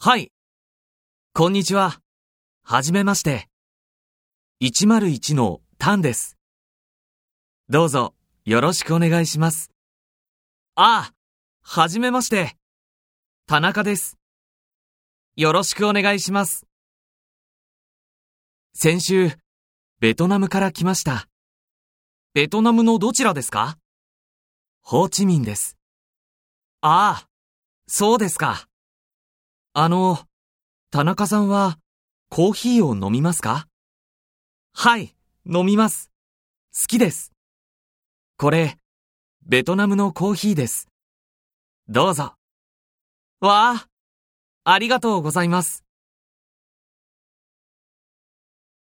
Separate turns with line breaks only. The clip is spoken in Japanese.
はい。こんにちは。はじめまして。101のタンです。どうぞよろしくお願いします。ああ、はじめまして。田中です。よろしくお願いします。先週、ベトナムから来ました。ベトナムのどちらですか？ホーチミンです。ああ、そうですか。あの、田中さんはコーヒーを飲みますか？はい、飲みます。好きです。これ、ベトナムのコーヒーです。どうぞ。わあ、ありがとうございます。